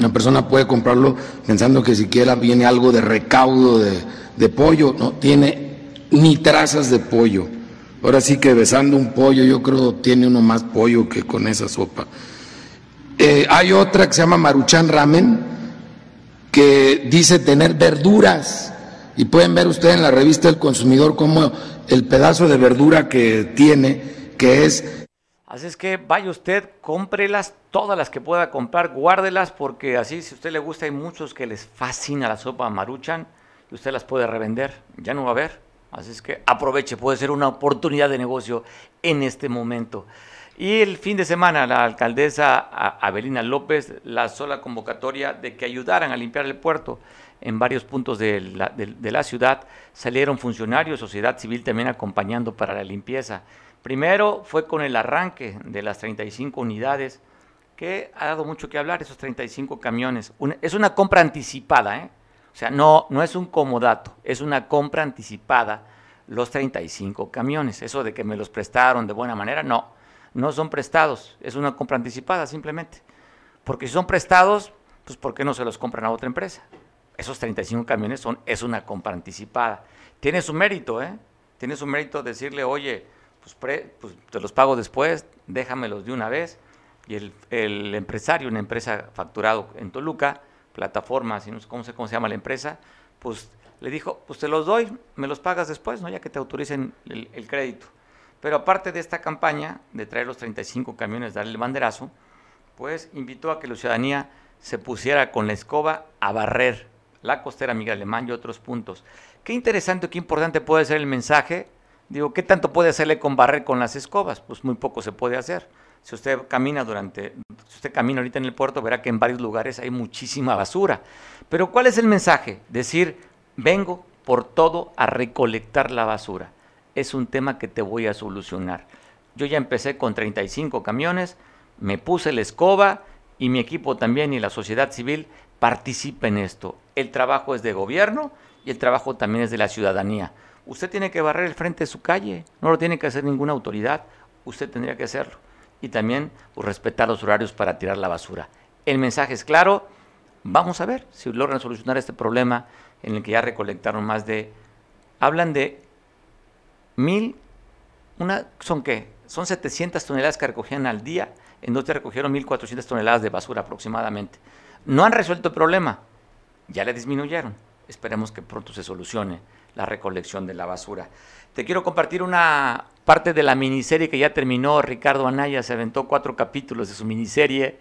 Una persona puede comprarlo pensando que siquiera viene algo de recaudo de, pollo, no tiene ni trazas de pollo. Ahora sí que besando un pollo, yo creo tiene uno más pollo que con esa sopa. Eh, hay otra que se llama Maruchan Ramen, que dice tener verduras. Y pueden ver ustedes en la revista El Consumidor cómo el pedazo de verdura que tiene, que es... Así es que vaya usted, cómprelas, todas las que pueda comprar, guárdelas, porque así si usted le gusta, hay muchos que les fascina la sopa Maruchan y usted las puede revender, ya no va a haber. Así es que aproveche, puede ser una oportunidad de negocio en este momento. Y el fin de semana la alcaldesa Abelina López lanzó la convocatoria de que ayudaran a limpiar el puerto. En varios puntos de la, de la ciudad salieron funcionarios, sociedad civil también acompañando para la limpieza. Primero fue con el arranque de las 35 unidades, que ha dado mucho que hablar, esos 35 camiones. es una compra anticipada, ¿eh? o sea, no, no es un comodato, es una compra anticipada los 35 camiones. Eso de que me los prestaron de buena manera, no no son prestados, es una compra anticipada simplemente. Porque si son prestados, pues ¿por qué no se los compran a otra empresa? Esos 35 camiones son, es una compra anticipada. Tiene su mérito, ¿eh? Tiene su mérito decirle, oye, pues, pues te los pago después, déjamelos de una vez. Y el, empresario, una empresa facturado en Toluca, plataforma, no sé cómo se llama la empresa, pues le dijo, pues te los doy, me los pagas después, ¿no? Ya que te autoricen el crédito. Pero aparte de esta campaña de traer los 35 camiones, darle el banderazo, pues invitó a que la ciudadanía se pusiera con la escoba a barrer la costera Miguel Alemán y otros puntos. Qué interesante, qué importante puede ser el mensaje. Digo, ¿qué tanto puede hacerle con barrer con las escobas? Pues muy poco se puede hacer. Si usted camina durante, si usted camina ahorita en el puerto, verá que en varios lugares hay muchísima basura. Pero ¿cuál es el mensaje? Decir, vengo por todo a recolectar la basura es un tema que te voy a solucionar. Yo ya empecé con 35 camiones, me puse la escoba y mi equipo también y la sociedad civil participa en esto. El trabajo es de gobierno y el trabajo también es de la ciudadanía. Usted tiene que barrer el frente de su calle, no lo tiene que hacer ninguna autoridad, usted tendría que hacerlo. Y también pues, respetar los horarios para tirar la basura. El mensaje es claro, vamos a ver si logran solucionar este problema en el que ya recolectaron más de, hablan de mil, una, ¿son qué? Son 700 toneladas que recogían al día, en donde recogieron 1.400 toneladas de basura aproximadamente. No han resuelto el problema, ya le disminuyeron. Esperemos que pronto se solucione la recolección de la basura. Te quiero compartir una parte de la miniserie que ya terminó. Ricardo Anaya se aventó cuatro capítulos de su miniserie.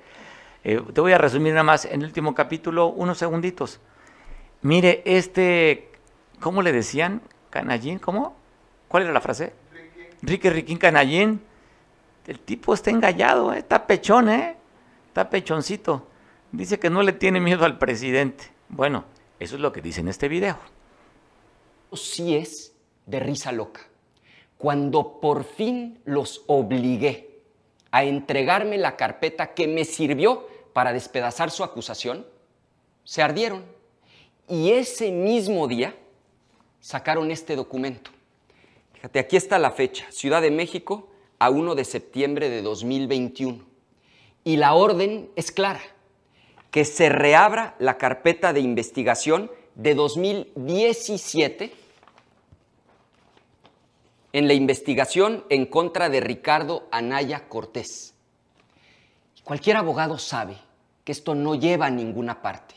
Eh, te voy a resumir nada más en el último capítulo, unos segunditos. Mire, este, ¿cómo le decían? Canallín, ¿cómo? ¿Cuál era la frase? Enrique Riquín Canallín. El tipo está engallado, ¿eh? está pechón, ¿eh? Está pechoncito. Dice que no le tiene miedo al presidente. Bueno, eso es lo que dice en este video. Sí es de risa loca. Cuando por fin los obligué a entregarme la carpeta que me sirvió para despedazar su acusación, se ardieron. Y ese mismo día sacaron este documento aquí está la fecha, Ciudad de México a 1 de septiembre de 2021. Y la orden es clara, que se reabra la carpeta de investigación de 2017 en la investigación en contra de Ricardo Anaya Cortés. Cualquier abogado sabe que esto no lleva a ninguna parte,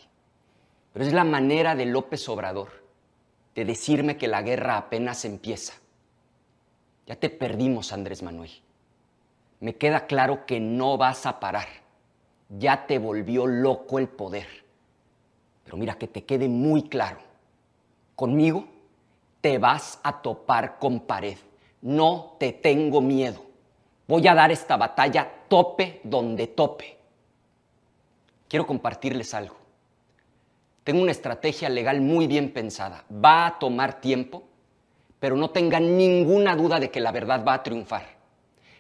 pero es la manera de López Obrador de decirme que la guerra apenas empieza ya te perdimos, Andrés Manuel. Me queda claro que no vas a parar. Ya te volvió loco el poder. Pero mira, que te quede muy claro. Conmigo te vas a topar con pared. No te tengo miedo. Voy a dar esta batalla tope donde tope. Quiero compartirles algo. Tengo una estrategia legal muy bien pensada. Va a tomar tiempo, pero no tengan ninguna duda de que la verdad va a triunfar.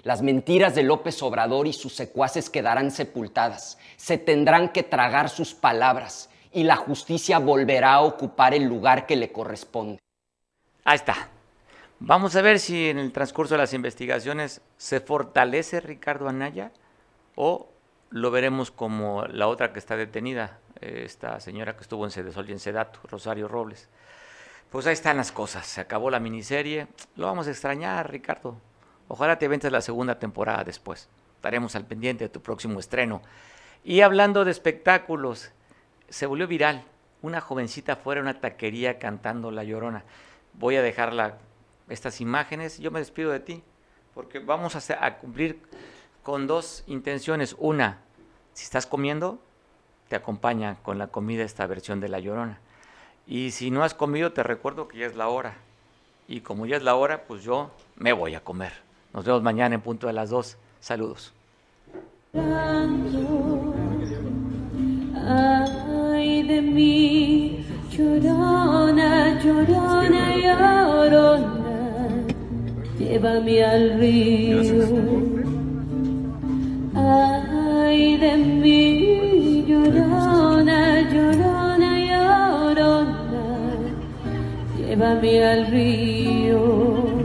Las mentiras de López Obrador y sus secuaces quedarán sepultadas, se tendrán que tragar sus palabras y la justicia volverá a ocupar el lugar que le corresponde. Ahí está. Vamos a ver si en el transcurso de las investigaciones se fortalece Ricardo Anaya o lo veremos como la otra que está detenida, esta señora que estuvo en Cedesol y en Sedato, Rosario Robles. Pues ahí están las cosas, se acabó la miniserie, lo vamos a extrañar, Ricardo. Ojalá te ventes la segunda temporada después. Estaremos al pendiente de tu próximo estreno. Y hablando de espectáculos, se volvió viral una jovencita fuera de una taquería cantando La Llorona. Voy a dejar estas imágenes. Yo me despido de ti porque vamos a, a cumplir con dos intenciones. Una, si estás comiendo, te acompaña con la comida esta versión de La Llorona. Y si no has comido, te recuerdo que ya es la hora. Y como ya es la hora, pues yo me voy a comer. Nos vemos mañana en punto de las dos. Saludos. De mí, llorona, llorona, llorona, llévame al río. Ay de mí, llorona, llorona, llorona, llévame al río.